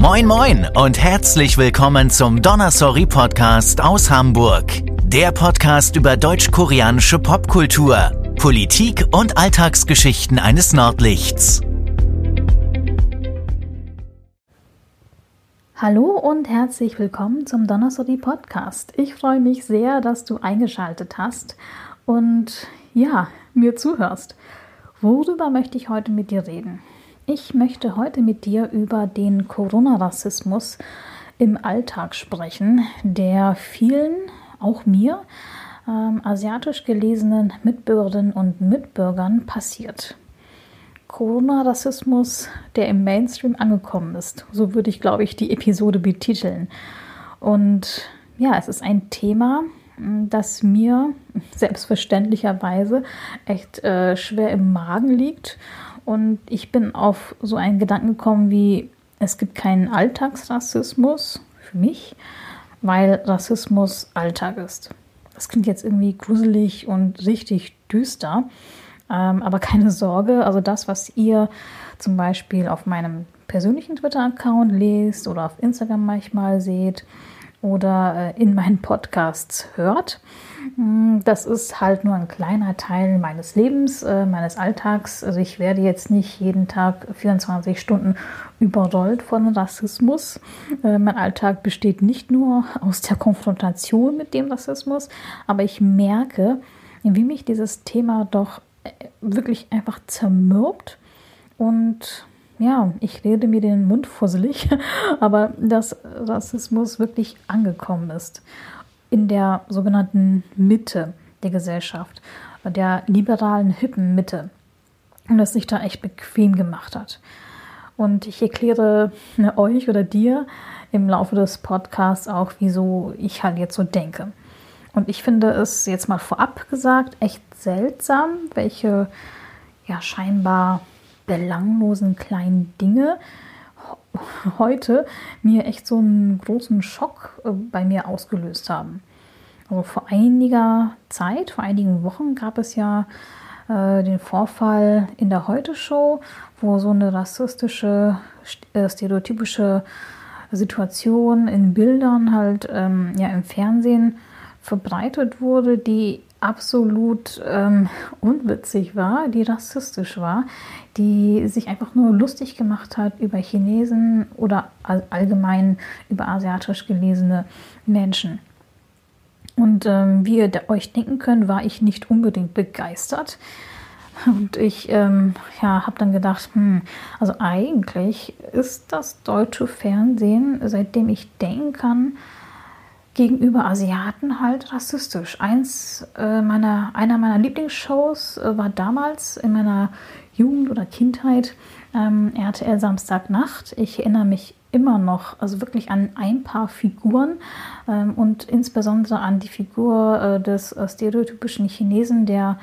Moin moin und herzlich willkommen zum Donnersorry Podcast aus Hamburg. Der Podcast über deutsch-koreanische Popkultur, Politik und Alltagsgeschichten eines Nordlichts. Hallo und herzlich willkommen zum Donnersorry Podcast. Ich freue mich sehr, dass du eingeschaltet hast und ja, mir zuhörst. Worüber möchte ich heute mit dir reden? Ich möchte heute mit dir über den Corona-Rassismus im Alltag sprechen, der vielen, auch mir, ähm, asiatisch gelesenen Mitbürgerinnen und Mitbürgern passiert. Corona-Rassismus, der im Mainstream angekommen ist. So würde ich, glaube ich, die Episode betiteln. Und ja, es ist ein Thema, das mir selbstverständlicherweise echt äh, schwer im Magen liegt und ich bin auf so einen Gedanken gekommen wie, es gibt keinen Alltagsrassismus für mich, weil Rassismus Alltag ist. Das klingt jetzt irgendwie gruselig und richtig düster, ähm, aber keine Sorge, also das, was ihr zum Beispiel auf meinem persönlichen Twitter-Account lest oder auf Instagram manchmal seht, oder äh, in meinen Podcasts hört. Mm, das ist halt nur ein kleiner Teil meines Lebens, äh, meines Alltags. Also ich werde jetzt nicht jeden Tag 24 Stunden überrollt von Rassismus. Äh, mein Alltag besteht nicht nur aus der Konfrontation mit dem Rassismus, aber ich merke, wie mich dieses Thema doch wirklich einfach zermürbt und ja, ich rede mir den Mund fusselig, aber dass Rassismus wirklich angekommen ist in der sogenannten Mitte der Gesellschaft, der liberalen, hippen Mitte und es sich da echt bequem gemacht hat. Und ich erkläre ne, euch oder dir im Laufe des Podcasts auch, wieso ich halt jetzt so denke. Und ich finde es jetzt mal vorab gesagt echt seltsam, welche ja scheinbar belanglosen kleinen Dinge heute mir echt so einen großen Schock äh, bei mir ausgelöst haben. Also vor einiger Zeit, vor einigen Wochen gab es ja äh, den Vorfall in der Heute-Show, wo so eine rassistische, äh, stereotypische Situation in Bildern halt ähm, ja im Fernsehen verbreitet wurde, die absolut ähm, unwitzig war, die rassistisch war, die sich einfach nur lustig gemacht hat über Chinesen oder all allgemein über asiatisch gelesene Menschen. Und ähm, wie ihr euch denken könnt, war ich nicht unbedingt begeistert. Und ich ähm, ja, habe dann gedacht, hm, also eigentlich ist das deutsche Fernsehen, seitdem ich denken kann, gegenüber Asiaten halt rassistisch. Eins äh, meiner, einer meiner Lieblingsshows äh, war damals in meiner Jugend oder Kindheit ähm, RTL Samstagnacht. Ich erinnere mich immer noch, also wirklich an ein paar Figuren ähm, und insbesondere an die Figur äh, des äh, stereotypischen Chinesen, der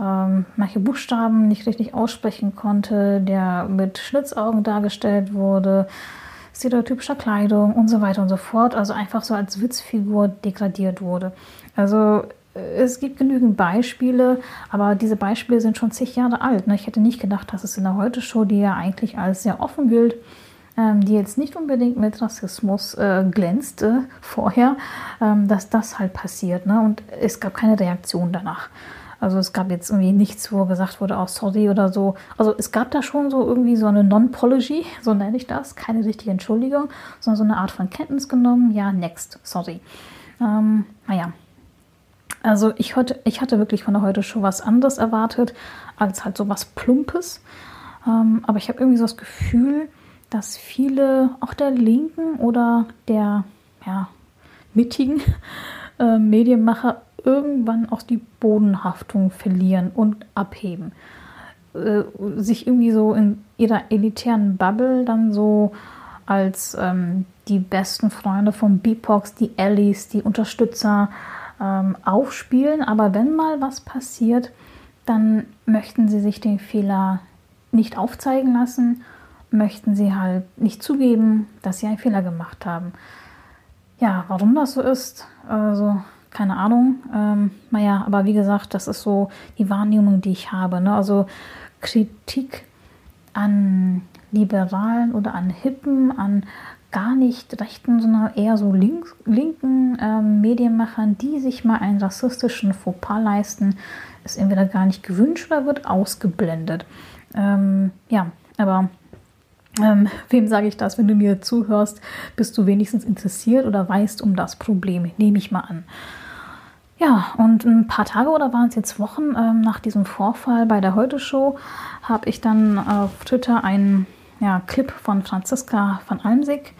ähm, manche Buchstaben nicht richtig aussprechen konnte, der mit Schlitzaugen dargestellt wurde stereotypischer Kleidung und so weiter und so fort, also einfach so als Witzfigur degradiert wurde. Also äh, es gibt genügend Beispiele, aber diese Beispiele sind schon zig Jahre alt. Ne? Ich hätte nicht gedacht, dass es in der Heute-Show, die ja eigentlich als sehr offen gilt, die jetzt nicht unbedingt mit Rassismus äh, glänzte vorher, ähm, dass das halt passiert. Ne? Und es gab keine Reaktion danach. Also es gab jetzt irgendwie nichts, wo gesagt wurde, auch oh, sorry oder so. Also es gab da schon so irgendwie so eine Non-Pology, so nenne ich das, keine richtige Entschuldigung, sondern so eine Art von Kenntnis genommen, ja, next, sorry. Ähm, naja. Also ich, heute, ich hatte wirklich von der heute schon was anderes erwartet, als halt so was Plumpes. Ähm, aber ich habe irgendwie so das Gefühl, dass viele, auch der Linken oder der ja, mittigen äh, Medienmacher irgendwann auch die Bodenhaftung verlieren und abheben. Äh, sich irgendwie so in ihrer elitären Bubble dann so als ähm, die besten Freunde von Beatbox, die Allies, die Unterstützer ähm, aufspielen. Aber wenn mal was passiert, dann möchten sie sich den Fehler nicht aufzeigen lassen, möchten sie halt nicht zugeben, dass sie einen Fehler gemacht haben. Ja, warum das so ist, also keine Ahnung. Ähm, naja, aber wie gesagt, das ist so die Wahrnehmung, die ich habe. Ne? Also Kritik an Liberalen oder an Hippen, an gar nicht rechten, sondern eher so links, linken ähm, Medienmachern, die sich mal einen rassistischen Fauxpas leisten, ist entweder gar nicht gewünscht oder wird ausgeblendet. Ähm, ja, aber ähm, wem sage ich das? Wenn du mir zuhörst, bist du wenigstens interessiert oder weißt um das Problem, nehme ich mal an. Ja, und ein paar Tage oder waren es jetzt Wochen ähm, nach diesem Vorfall bei der Heute-Show, habe ich dann auf Twitter einen ja, Clip von Franziska von Almsig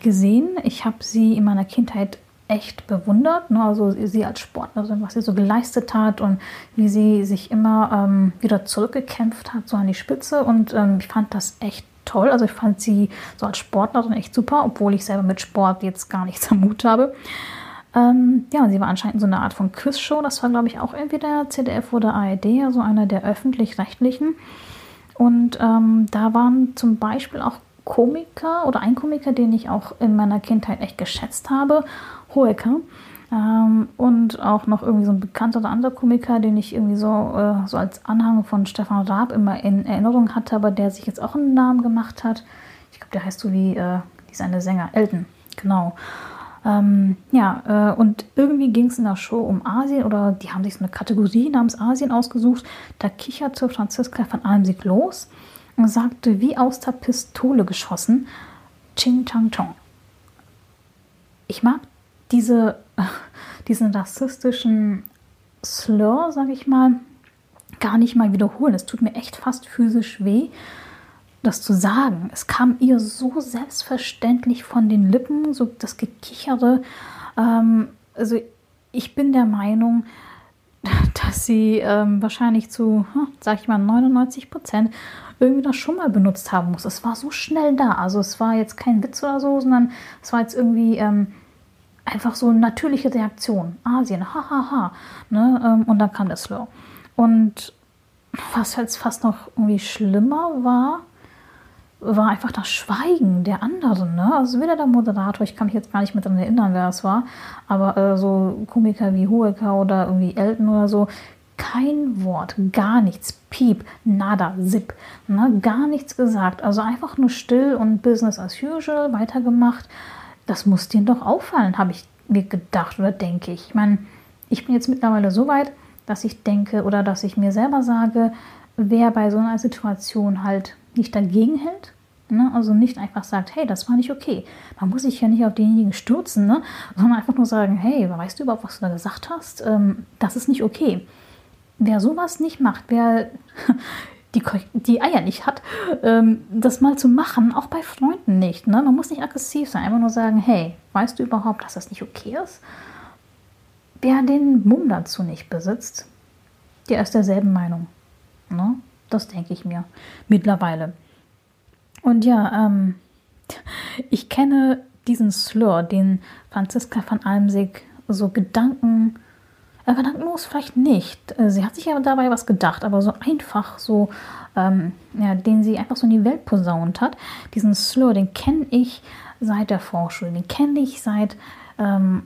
gesehen. Ich habe sie in meiner Kindheit echt bewundert, ne? also sie als Sportlerin, was sie so geleistet hat und wie sie sich immer ähm, wieder zurückgekämpft hat, so an die Spitze. Und ähm, ich fand das echt toll. Also ich fand sie so als Sportlerin echt super, obwohl ich selber mit Sport jetzt gar nichts am Mut habe. Ähm, ja, sie war anscheinend so eine Art von Quizshow. Das war, glaube ich, auch entweder ZDF oder ARD, also einer der öffentlich-rechtlichen. Und ähm, da waren zum Beispiel auch Komiker oder ein Komiker, den ich auch in meiner Kindheit echt geschätzt habe, Hoeker. Ähm, und auch noch irgendwie so ein bekannter oder anderer Komiker, den ich irgendwie so, äh, so als Anhang von Stefan Raab immer in Erinnerung hatte, aber der sich jetzt auch einen Namen gemacht hat. Ich glaube, der heißt so wie äh, dieser Sänger, Elton, genau. Ähm, ja, äh, und irgendwie ging es in der Show um Asien oder die haben sich so eine Kategorie namens Asien ausgesucht. Da kicherte Franziska von Almsig los und sagte, wie aus der Pistole geschossen, Ching Chang Chong. Ich mag diese, diesen rassistischen Slur, sag ich mal, gar nicht mal wiederholen. Es tut mir echt fast physisch weh, das zu sagen. Es kam ihr so selbstverständlich von den Lippen, so das Gekichere. Ähm, also ich bin der Meinung, dass sie ähm, wahrscheinlich zu, hm, sag ich mal, 99 Prozent irgendwie das schon mal benutzt haben muss. Es war so schnell da. Also es war jetzt kein Witz oder so, sondern es war jetzt irgendwie ähm, einfach so natürliche Reaktion. Asien, hahaha. Ha, ha. Ne? Ähm, und dann kam der Slow. Und was jetzt fast noch irgendwie schlimmer war, war einfach das Schweigen der anderen. Ne? Also weder der Moderator, ich kann mich jetzt gar nicht mehr daran erinnern, wer es war, aber äh, so Komiker wie Hoeker oder irgendwie Elton oder so, kein Wort, gar nichts, piep, nada, zip, ne? gar nichts gesagt. Also einfach nur still und Business as usual weitergemacht. Das muss denen doch auffallen, habe ich mir gedacht oder denke ich. Ich meine, ich bin jetzt mittlerweile so weit, dass ich denke oder dass ich mir selber sage, wer bei so einer Situation halt nicht dagegen hält, ne? also nicht einfach sagt, hey, das war nicht okay. Man muss sich ja nicht auf denjenigen stürzen, ne? sondern einfach nur sagen, hey, weißt du überhaupt, was du da gesagt hast? Ähm, das ist nicht okay. Wer sowas nicht macht, wer die, die Eier nicht hat, ähm, das mal zu machen, auch bei Freunden nicht. Ne? Man muss nicht aggressiv sein, einfach nur sagen, hey, weißt du überhaupt, dass das nicht okay ist? Wer den Mumm dazu nicht besitzt, der ist derselben Meinung. Ne? Das denke ich mir mittlerweile. Und ja, ähm, ich kenne diesen Slur, den Franziska von Almsig so Gedanken, äh, gedankenlos vielleicht nicht. Äh, sie hat sich ja dabei was gedacht, aber so einfach, so, ähm, ja, den sie einfach so in die Welt posaunt hat. Diesen Slur, den kenne ich seit der Vorschule, den kenne ich seit ähm,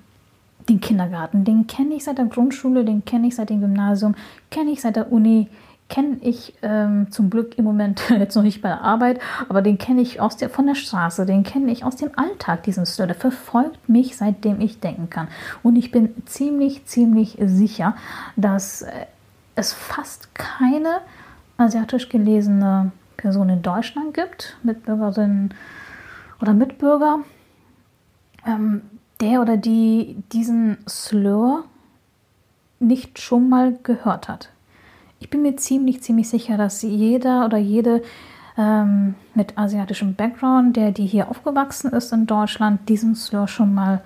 dem Kindergarten, den kenne ich seit der Grundschule, den kenne ich seit dem Gymnasium, kenne ich seit der Uni, kenne ich ähm, zum Glück im Moment jetzt noch nicht bei der Arbeit, aber den kenne ich aus der, von der Straße, den kenne ich aus dem Alltag, diesen Stir. Der verfolgt mich, seitdem ich denken kann. Und ich bin ziemlich, ziemlich sicher, dass äh, es fast keine asiatisch gelesene Person in Deutschland gibt, Mitbürgerinnen oder Mitbürger, ähm, der oder die diesen Slur nicht schon mal gehört hat ich bin mir ziemlich, ziemlich sicher, dass jeder oder jede ähm, mit asiatischem Background, der die hier aufgewachsen ist in Deutschland, diesen Slur schon mal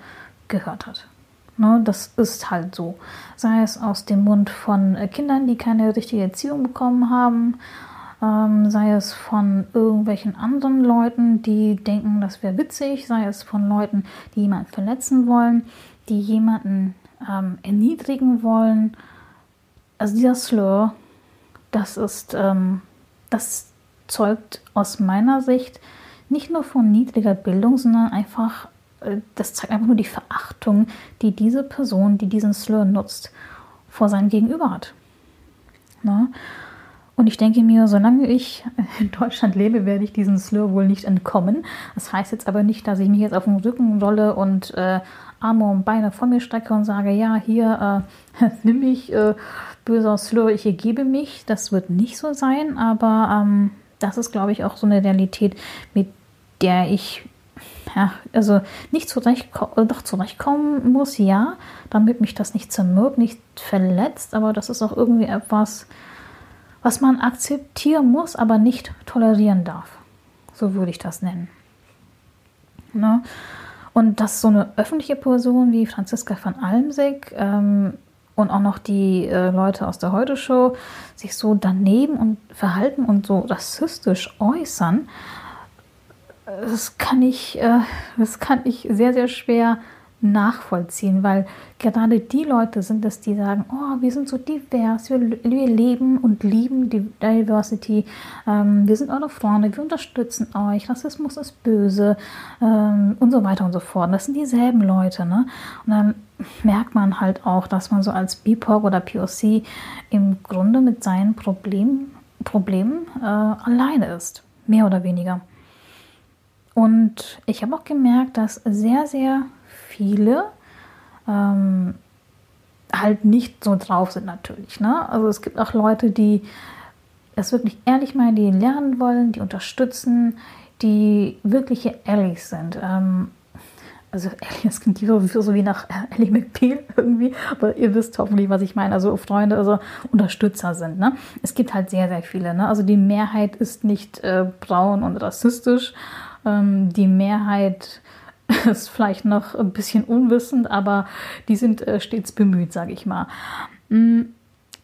gehört hat. Ne, das ist halt so. Sei es aus dem Mund von äh, Kindern, die keine richtige Erziehung bekommen haben, ähm, sei es von irgendwelchen anderen Leuten, die denken, das wäre witzig, sei es von Leuten, die jemanden verletzen wollen, die jemanden ähm, erniedrigen wollen. Also dieser Slur das ist, ähm, das zeugt aus meiner Sicht nicht nur von niedriger Bildung, sondern einfach, äh, das zeigt einfach nur die Verachtung, die diese Person, die diesen Slur nutzt, vor seinem Gegenüber hat. Ne? Und ich denke mir, solange ich in Deutschland lebe, werde ich diesen Slur wohl nicht entkommen. Das heißt jetzt aber nicht, dass ich mich jetzt auf den Rücken rolle und äh, Arme und Beine vor mir strecke und sage, ja, hier äh, nimm mich, äh, böser Slur, ich ergebe mich. Das wird nicht so sein, aber ähm, das ist, glaube ich, auch so eine Realität, mit der ich ja, also nicht zurecht, doch zurechtkommen muss, ja, damit mich das nicht zermürbt, nicht verletzt, aber das ist auch irgendwie etwas, was man akzeptieren muss, aber nicht tolerieren darf. So würde ich das nennen. Ne? Und dass so eine öffentliche Person wie Franziska von Almsig ähm, und auch noch die äh, Leute aus der Heute-Show sich so daneben und verhalten und so rassistisch äußern, das kann ich, äh, das kann ich sehr, sehr schwer nachvollziehen, weil gerade die Leute sind es, die sagen, oh, wir sind so divers, wir, wir leben und lieben die Diversity, ähm, wir sind eure Freunde, wir unterstützen euch, Rassismus ist böse ähm, und so weiter und so fort. Das sind dieselben Leute, ne? Und dann merkt man halt auch, dass man so als BIPOC oder POC im Grunde mit seinen Problemen, Problemen äh, alleine ist, mehr oder weniger. Und ich habe auch gemerkt, dass sehr, sehr viele ähm, halt nicht so drauf sind natürlich. Ne? Also es gibt auch Leute, die das wirklich ehrlich meinen, die lernen wollen, die unterstützen, die wirkliche Allies sind. Ähm, also das klingt so, so wie nach Ellie McPeel irgendwie, aber ihr wisst hoffentlich, was ich meine. Also Freunde, also Unterstützer sind. Ne? Es gibt halt sehr, sehr viele. Ne? Also die Mehrheit ist nicht äh, braun und rassistisch. Ähm, die Mehrheit ist vielleicht noch ein bisschen unwissend, aber die sind äh, stets bemüht, sage ich mal. Mm,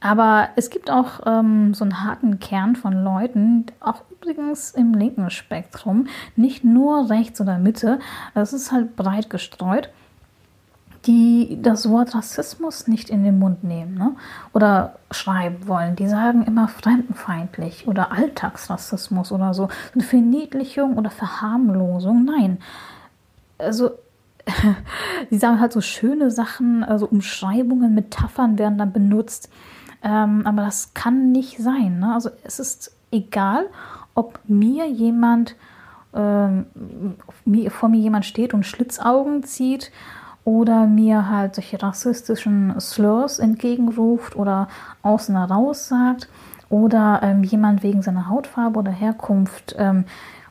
aber es gibt auch ähm, so einen harten Kern von Leuten, auch übrigens im linken Spektrum, nicht nur rechts oder Mitte, es ist halt breit gestreut, die das Wort Rassismus nicht in den Mund nehmen ne? oder schreiben wollen. Die sagen immer fremdenfeindlich oder Alltagsrassismus oder so. Eine Verniedlichung oder Verharmlosung. Nein, also sie sagen halt so schöne Sachen, also Umschreibungen, Metaphern werden dann benutzt. Ähm, aber das kann nicht sein. Ne? Also es ist egal, ob mir jemand ähm, vor mir jemand steht und Schlitzaugen zieht oder mir halt solche rassistischen Slurs entgegenruft oder außen heraus sagt oder ähm, jemand wegen seiner Hautfarbe oder Herkunft ähm,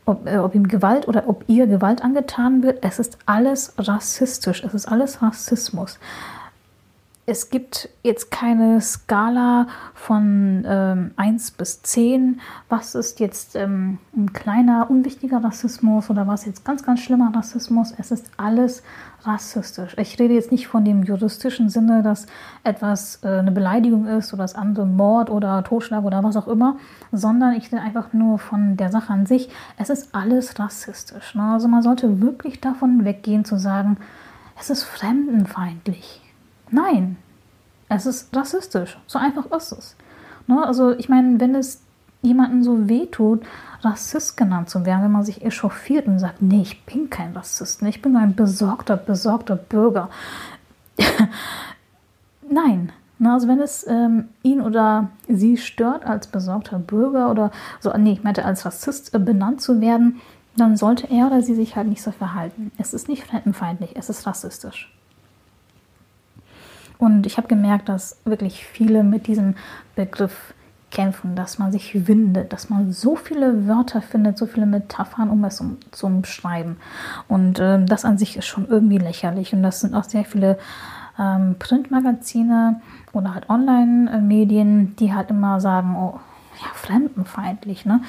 ob, äh, ob ihm Gewalt oder ob ihr Gewalt angetan wird, es ist alles rassistisch, es ist alles Rassismus. Es gibt jetzt keine Skala von ähm, 1 bis 10, was ist jetzt ähm, ein kleiner, unwichtiger Rassismus oder was jetzt ganz, ganz schlimmer Rassismus. Es ist alles rassistisch. Ich rede jetzt nicht von dem juristischen Sinne, dass etwas äh, eine Beleidigung ist oder das andere Mord oder Totschlag oder was auch immer, sondern ich rede einfach nur von der Sache an sich. Es ist alles rassistisch. Ne? Also man sollte wirklich davon weggehen zu sagen, es ist fremdenfeindlich. Nein, es ist rassistisch. So einfach ist es. Ne? Also ich meine, wenn es jemanden so wehtut, Rassist genannt zu werden, wenn man sich echauffiert und sagt, nee, ich bin kein Rassist, ich bin nur ein besorgter, besorgter Bürger. Nein. Also wenn es ähm, ihn oder sie stört, als besorgter Bürger oder so, nee, ich meinte als Rassist äh, benannt zu werden, dann sollte er oder sie sich halt nicht so verhalten. Es ist nicht fremdenfeindlich, es ist rassistisch. Und ich habe gemerkt, dass wirklich viele mit diesem Begriff kämpfen, dass man sich windet, dass man so viele Wörter findet, so viele Metaphern, um es zu umschreiben. Und äh, das an sich ist schon irgendwie lächerlich. Und das sind auch sehr viele ähm, Printmagazine oder halt Online-Medien, die halt immer sagen, oh, ja, fremdenfeindlich, ne?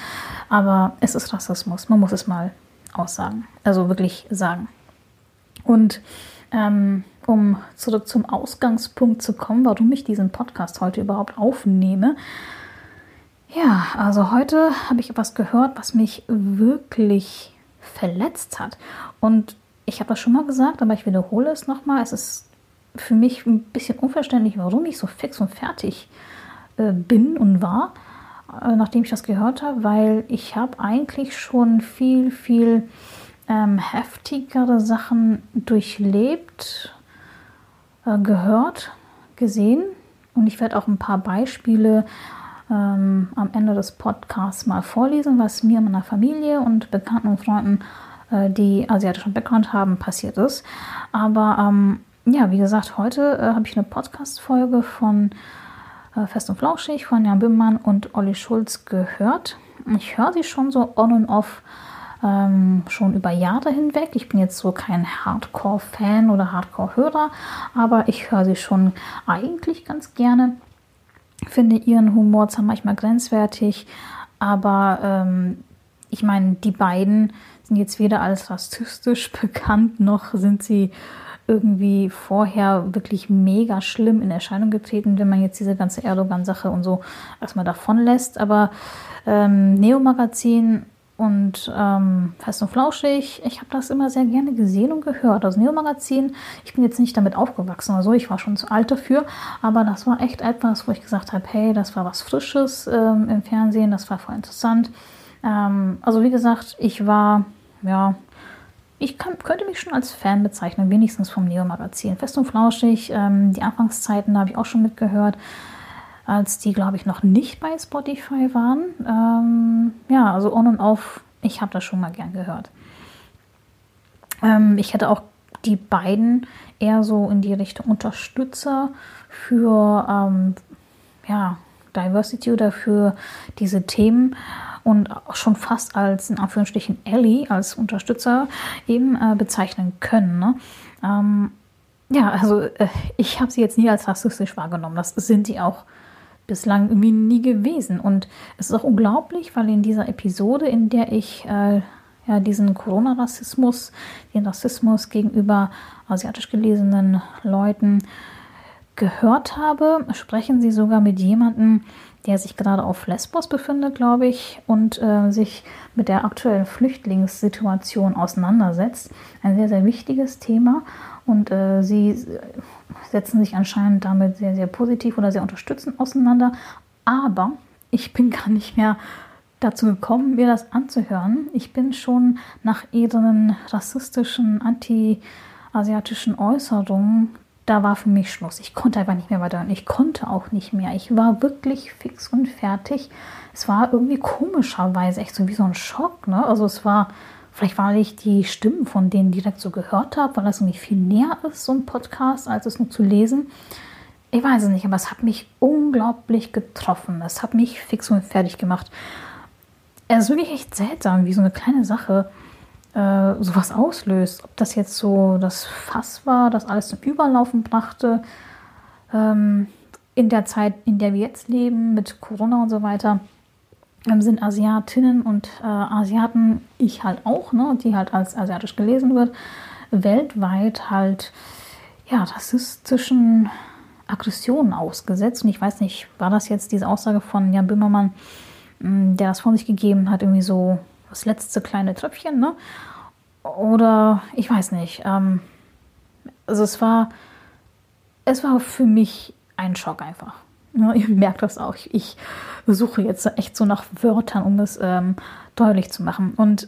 Aber es ist Rassismus, man muss es mal aussagen, also wirklich sagen. Und ähm, um zurück zum Ausgangspunkt zu kommen, warum ich diesen Podcast heute überhaupt aufnehme, ja, also heute habe ich etwas gehört, was mich wirklich verletzt hat. Und ich habe das schon mal gesagt, aber ich wiederhole es nochmal. Es ist für mich ein bisschen unverständlich, warum ich so fix und fertig äh, bin und war, äh, nachdem ich das gehört habe, weil ich habe eigentlich schon viel, viel ähm, heftigere Sachen durchlebt, gehört, gesehen. Und ich werde auch ein paar Beispiele ähm, am Ende des Podcasts mal vorlesen, was mir, meiner Familie und Bekannten und Freunden, äh, die asiatischen Background haben, passiert ist. Aber ähm, ja, wie gesagt, heute äh, habe ich eine Podcast-Folge von äh, Fest und Flauschig von Jan Böhmermann und Olli Schulz gehört. Ich höre sie schon so on und off ähm, schon über Jahre hinweg. Ich bin jetzt so kein Hardcore-Fan oder Hardcore-Hörer, aber ich höre sie schon eigentlich ganz gerne. Finde ihren Humor zwar manchmal grenzwertig, aber ähm, ich meine, die beiden sind jetzt weder als rassistisch bekannt, noch sind sie irgendwie vorher wirklich mega schlimm in Erscheinung getreten, wenn man jetzt diese ganze Erdogan-Sache und so erstmal davon lässt. Aber ähm, Neo-Magazin und ähm, Fest und Flauschig, ich habe das immer sehr gerne gesehen und gehört. Das Neo-Magazin, ich bin jetzt nicht damit aufgewachsen oder so, ich war schon zu alt dafür, aber das war echt etwas, wo ich gesagt habe, hey, das war was Frisches ähm, im Fernsehen, das war voll interessant. Ähm, also wie gesagt, ich war, ja, ich kann, könnte mich schon als Fan bezeichnen, wenigstens vom Neo-Magazin. Fest und Flauschig, ähm, die Anfangszeiten habe ich auch schon mitgehört, als die, glaube ich, noch nicht bei Spotify waren. Ähm, ja, also on und off, ich habe das schon mal gern gehört. Ähm, ich hätte auch die beiden eher so in die Richtung Unterstützer für ähm, ja, Diversity oder für diese Themen und auch schon fast als in Anführungsstrichen Ellie, als Unterstützer eben äh, bezeichnen können. Ne? Ähm, ja, also äh, ich habe sie jetzt nie als rassistisch wahrgenommen. Das sind sie auch bislang irgendwie nie gewesen. Und es ist auch unglaublich, weil in dieser Episode, in der ich äh, ja, diesen Corona-Rassismus, den Rassismus gegenüber asiatisch gelesenen Leuten gehört habe, sprechen sie sogar mit jemandem, der sich gerade auf Lesbos befindet, glaube ich, und äh, sich mit der aktuellen Flüchtlingssituation auseinandersetzt. Ein sehr, sehr wichtiges Thema. Und äh, sie setzen sich anscheinend damit sehr, sehr positiv oder sehr unterstützend auseinander. Aber ich bin gar nicht mehr dazu gekommen, mir das anzuhören. Ich bin schon nach ihren rassistischen, anti-asiatischen Äußerungen da war für mich Schluss. Ich konnte einfach nicht mehr weiter und ich konnte auch nicht mehr. Ich war wirklich fix und fertig. Es war irgendwie komischerweise echt so wie so ein Schock. Ne? Also es war, vielleicht weil ich die Stimmen von denen direkt so gehört habe, weil das irgendwie viel näher ist, so ein Podcast, als es nur zu lesen. Ich weiß es nicht, aber es hat mich unglaublich getroffen. Es hat mich fix und fertig gemacht. Es ist wirklich echt seltsam, wie so eine kleine Sache äh, sowas auslöst. Ob das jetzt so das Fass war, das alles zum Überlaufen brachte, ähm, in der Zeit, in der wir jetzt leben, mit Corona und so weiter, ähm, sind Asiatinnen und äh, Asiaten, ich halt auch, ne, die halt als asiatisch gelesen wird, weltweit halt ja, rassistischen Aggressionen ausgesetzt. Und ich weiß nicht, war das jetzt diese Aussage von Jan Böhmermann, der das von sich gegeben hat, irgendwie so das letzte kleine Tröpfchen, ne? Oder ich weiß nicht. Ähm, also es war, es war für mich ein Schock einfach. Ja, ihr merkt das auch. Ich suche jetzt echt so nach Wörtern, um es ähm, deutlich zu machen. Und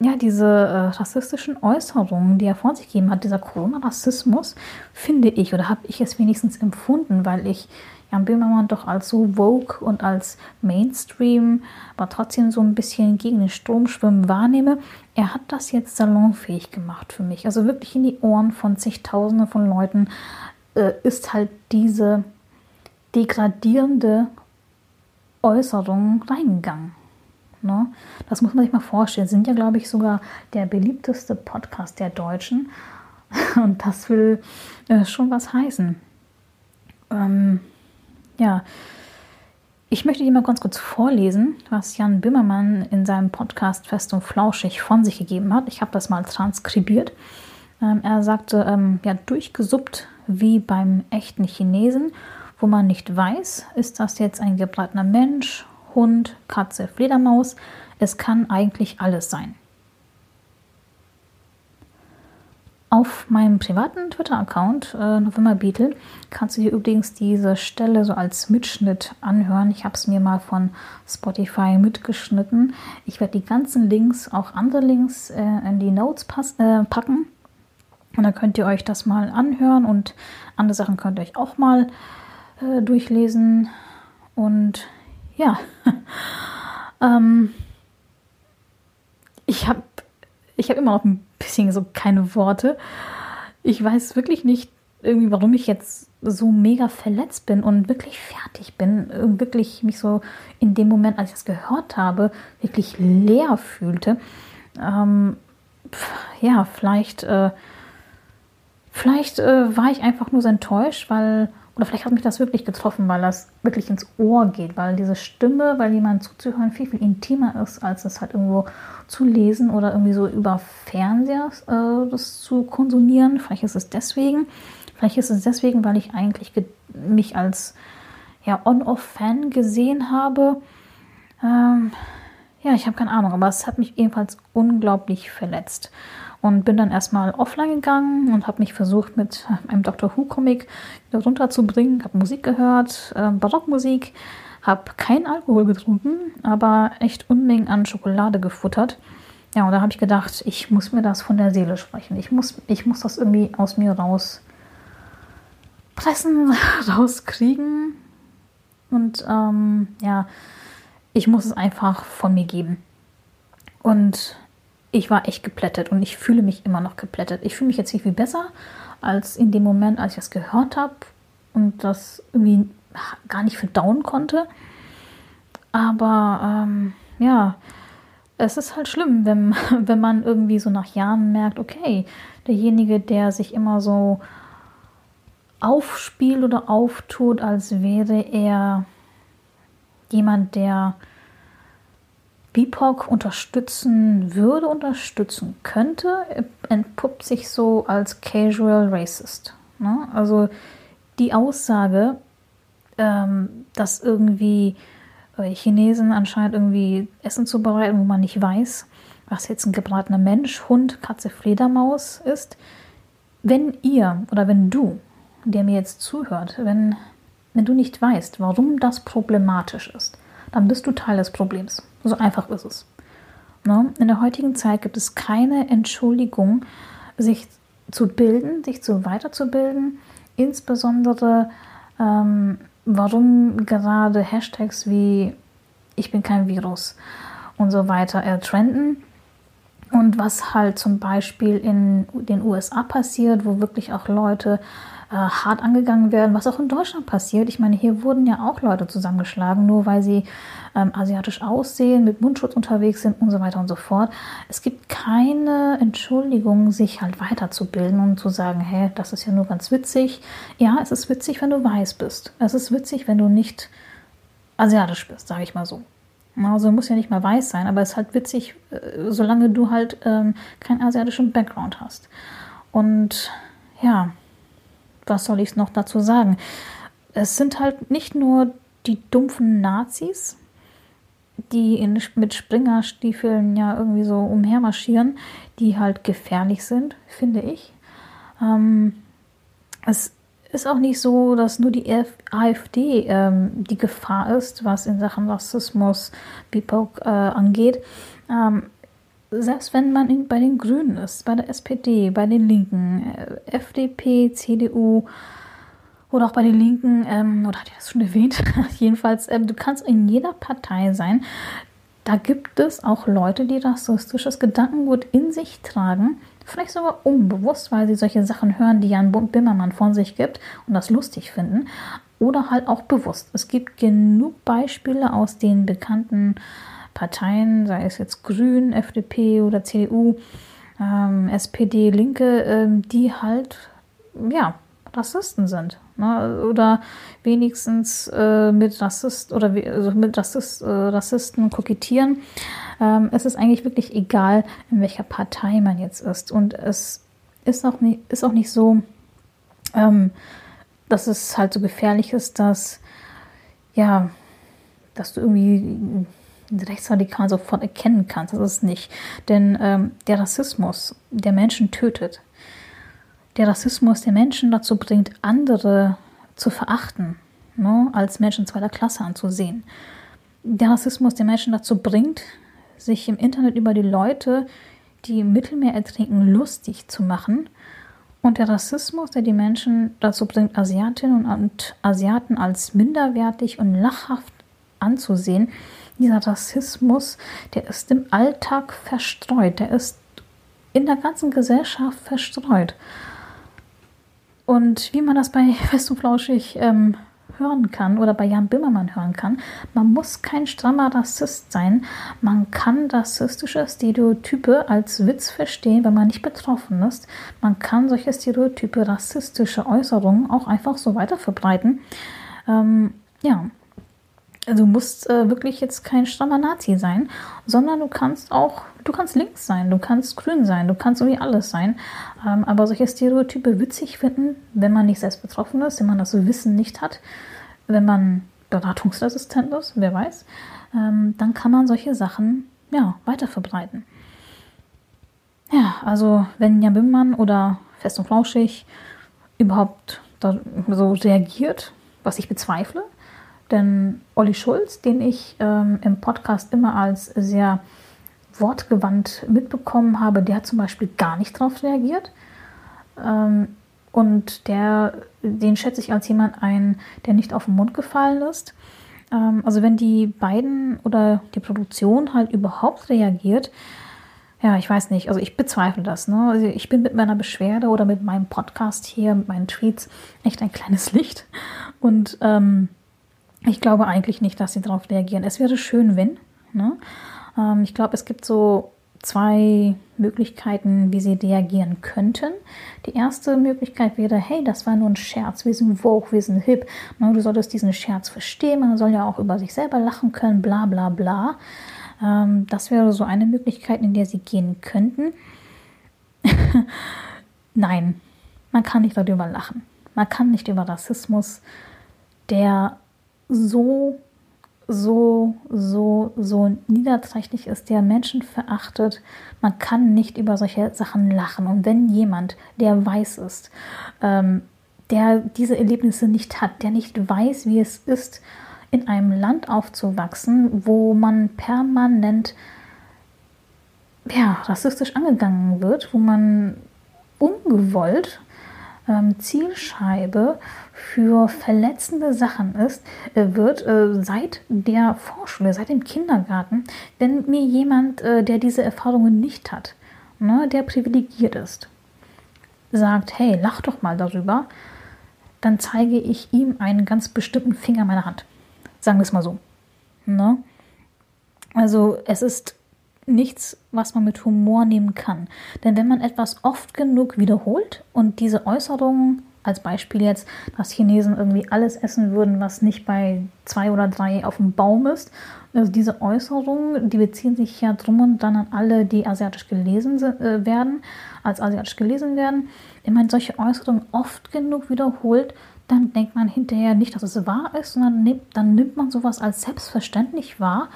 ja, diese äh, rassistischen Äußerungen, die er vor sich gegeben hat, dieser Corona-Rassismus, finde ich, oder habe ich es wenigstens empfunden, weil ich Jan Böhmermann doch als so Vogue und als Mainstream, aber trotzdem so ein bisschen gegen den Strom schwimmen wahrnehme. Er hat das jetzt salonfähig gemacht für mich. Also wirklich in die Ohren von zigtausenden von Leuten äh, ist halt diese degradierende Äußerung reingegangen. Ne? Das muss man sich mal vorstellen. Sind ja, glaube ich, sogar der beliebteste Podcast der Deutschen. Und das will äh, schon was heißen. Ähm, ja, ich möchte dir mal ganz kurz vorlesen, was Jan Bimmermann in seinem Podcast Fest und Flauschig von sich gegeben hat. Ich habe das mal transkribiert. Ähm, er sagte, ähm, ja, durchgesuppt wie beim echten Chinesen, wo man nicht weiß, ist das jetzt ein gebratener Mensch, Hund, Katze, Fledermaus. Es kann eigentlich alles sein. Auf meinem privaten Twitter-Account, äh, November Beetle, kannst du dir übrigens diese Stelle so als Mitschnitt anhören. Ich habe es mir mal von Spotify mitgeschnitten. Ich werde die ganzen Links, auch andere Links, äh, in die Notes äh, packen. Und dann könnt ihr euch das mal anhören und andere Sachen könnt ihr euch auch mal äh, durchlesen. Und ja, ähm, ich habe ich hab immer noch ein bisschen so keine Worte. Ich weiß wirklich nicht irgendwie, warum ich jetzt so mega verletzt bin und wirklich fertig bin, wirklich mich so in dem Moment, als ich das gehört habe, wirklich leer fühlte. Ähm, ja, vielleicht, äh, vielleicht äh, war ich einfach nur so enttäuscht, weil, oder vielleicht hat mich das wirklich getroffen, weil das wirklich ins Ohr geht, weil diese Stimme, weil jemand zuzuhören viel, viel intimer ist, als es halt irgendwo zu lesen oder irgendwie so über Fernseher äh, das zu konsumieren. Vielleicht ist es deswegen. Vielleicht ist es deswegen, weil ich eigentlich mich als ja, On-Off-Fan gesehen habe. Ähm, ja, ich habe keine Ahnung, aber es hat mich ebenfalls unglaublich verletzt. Und bin dann erstmal offline gegangen und habe mich versucht, mit einem Doctor Who-Comic runterzubringen. Habe Musik gehört, äh, Barockmusik, habe keinen Alkohol getrunken, aber echt Unmengen an Schokolade gefuttert. Ja, und da habe ich gedacht, ich muss mir das von der Seele sprechen. Ich muss, ich muss das irgendwie aus mir raus pressen, rauskriegen. Und ähm, ja, ich muss es einfach von mir geben. Und ich war echt geplättet und ich fühle mich immer noch geplättet. Ich fühle mich jetzt viel besser als in dem Moment, als ich das gehört habe und das irgendwie gar nicht verdauen konnte. Aber ähm, ja, es ist halt schlimm, wenn, wenn man irgendwie so nach Jahren merkt, okay, derjenige, der sich immer so aufspielt oder auftut, als wäre er jemand, der BIPOC unterstützen würde, unterstützen könnte, entpuppt sich so als Casual Racist. Ne? Also die Aussage, ähm, dass irgendwie äh, Chinesen anscheinend irgendwie Essen zubereiten, wo man nicht weiß, was jetzt ein gebratener Mensch, Hund, Katze, Fledermaus ist. Wenn ihr oder wenn du der mir jetzt zuhört, wenn, wenn du nicht weißt, warum das problematisch ist, dann bist du Teil des Problems. So einfach ist es. Ne? In der heutigen Zeit gibt es keine Entschuldigung, sich zu bilden, sich zu weiterzubilden, insbesondere ähm, warum gerade Hashtags wie ich bin kein Virus und so weiter äh, trenden. Und was halt zum Beispiel in den USA passiert, wo wirklich auch Leute äh, hart angegangen werden, was auch in Deutschland passiert. Ich meine, hier wurden ja auch Leute zusammengeschlagen, nur weil sie ähm, asiatisch aussehen, mit Mundschutz unterwegs sind und so weiter und so fort. Es gibt keine Entschuldigung, sich halt weiterzubilden und zu sagen, hey, das ist ja nur ganz witzig. Ja, es ist witzig, wenn du weiß bist. Es ist witzig, wenn du nicht asiatisch bist, sage ich mal so. Also muss ja nicht mal weiß sein, aber es ist halt witzig, äh, solange du halt ähm, keinen asiatischen Background hast. Und ja, was soll ich noch dazu sagen? Es sind halt nicht nur die dumpfen Nazis, die in, mit Springerstiefeln ja irgendwie so umhermarschieren, die halt gefährlich sind, finde ich. Ähm, es ist auch nicht so, dass nur die AfD ähm, die Gefahr ist, was in Sachen Rassismus, BIPOC äh, angeht. Ähm, selbst wenn man bei den Grünen ist, bei der SPD, bei den Linken, äh, FDP, CDU oder auch bei den Linken, ähm, oder hat ihr das schon erwähnt? Jedenfalls, ähm, du kannst in jeder Partei sein. Da gibt es auch Leute, die rassistisches Gedankengut in sich tragen, vielleicht sogar unbewusst, weil sie solche Sachen hören, die Jan Bimmermann von sich gibt und das lustig finden, oder halt auch bewusst. Es gibt genug Beispiele aus den bekannten Parteien, sei es jetzt Grün, FDP oder CDU, ähm, SPD, Linke, ähm, die halt, ja, Rassisten sind. Ne? Oder wenigstens äh, mit Rassist oder also mit Rassist, äh, Rassisten kokettieren. Ähm, es ist eigentlich wirklich egal, in welcher Partei man jetzt ist. Und es ist auch nicht, ist auch nicht so, ähm, dass es halt so gefährlich ist, dass ja, dass du irgendwie Rechtsradikalen sofort erkennen kannst. Das ist nicht. Denn ähm, der Rassismus, der Menschen tötet. Der Rassismus, der Menschen dazu bringt, andere zu verachten, ne, als Menschen zweiter Klasse anzusehen. Der Rassismus, der Menschen dazu bringt, sich im Internet über die Leute, die im Mittelmeer ertrinken, lustig zu machen. Und der Rassismus, der die Menschen dazu bringt, Asiatinnen und Asiaten als minderwertig und lachhaft anzusehen. Dieser Rassismus, der ist im Alltag verstreut, der ist in der ganzen Gesellschaft verstreut. Und wie man das bei Fest und Flauschig ähm, hören kann oder bei Jan Bimmermann hören kann, man muss kein strammer Rassist sein. Man kann rassistische Stereotype als Witz verstehen, wenn man nicht betroffen ist. Man kann solche Stereotype, rassistische Äußerungen auch einfach so weiter verbreiten. Ähm, ja, du musst äh, wirklich jetzt kein strammer Nazi sein, sondern du kannst auch, du kannst links sein, du kannst grün sein, du kannst irgendwie alles sein. Ähm, aber solche Stereotype witzig finden, wenn man nicht selbst betroffen ist, wenn man das Wissen nicht hat, wenn man beratungsresistent ist, wer weiß, ähm, dann kann man solche Sachen ja, weiter verbreiten. Ja, also wenn Jan Bimmann oder Fest und Flauschig überhaupt so reagiert, was ich bezweifle, denn Olli Schulz, den ich ähm, im Podcast immer als sehr wortgewandt mitbekommen habe, der hat zum Beispiel gar nicht darauf reagiert. Ähm, und der, den schätze ich als jemand ein, der nicht auf den Mund gefallen ist. Ähm, also wenn die beiden oder die Produktion halt überhaupt reagiert, ja, ich weiß nicht, also ich bezweifle das. Ne? Also ich bin mit meiner Beschwerde oder mit meinem Podcast hier, mit meinen Tweets echt ein kleines Licht. Und ähm, ich glaube eigentlich nicht, dass sie darauf reagieren. Es wäre schön, wenn. Ne? Ähm, ich glaube, es gibt so zwei Möglichkeiten, wie sie reagieren könnten. Die erste Möglichkeit wäre, hey, das war nur ein Scherz, wir sind woke, wir sind hip. Ne? Du solltest diesen Scherz verstehen, man soll ja auch über sich selber lachen können, bla bla bla. Ähm, das wäre so eine Möglichkeit, in der sie gehen könnten. Nein, man kann nicht darüber lachen. Man kann nicht über Rassismus, der so, so, so, so niederträchtig ist, der Menschen verachtet. Man kann nicht über solche Sachen lachen. Und wenn jemand, der weiß ist, ähm, der diese Erlebnisse nicht hat, der nicht weiß, wie es ist, in einem Land aufzuwachsen, wo man permanent ja, rassistisch angegangen wird, wo man ungewollt ähm, Zielscheibe für verletzende Sachen ist, äh, wird äh, seit der Vorschule, seit dem Kindergarten, wenn mir jemand, äh, der diese Erfahrungen nicht hat, ne, der privilegiert ist, sagt, hey, lach doch mal darüber, dann zeige ich ihm einen ganz bestimmten Finger meiner Hand. Sagen wir es mal so. Ne? Also es ist nichts, was man mit Humor nehmen kann. Denn wenn man etwas oft genug wiederholt und diese Äußerungen, als Beispiel jetzt, dass Chinesen irgendwie alles essen würden, was nicht bei zwei oder drei auf dem Baum ist, also diese Äußerungen, die beziehen sich ja drum und dann an alle, die asiatisch gelesen äh, werden, als asiatisch gelesen werden. Wenn man solche Äußerungen oft genug wiederholt, dann denkt man hinterher nicht, dass es wahr ist, sondern nimmt, dann nimmt man sowas als selbstverständlich wahr.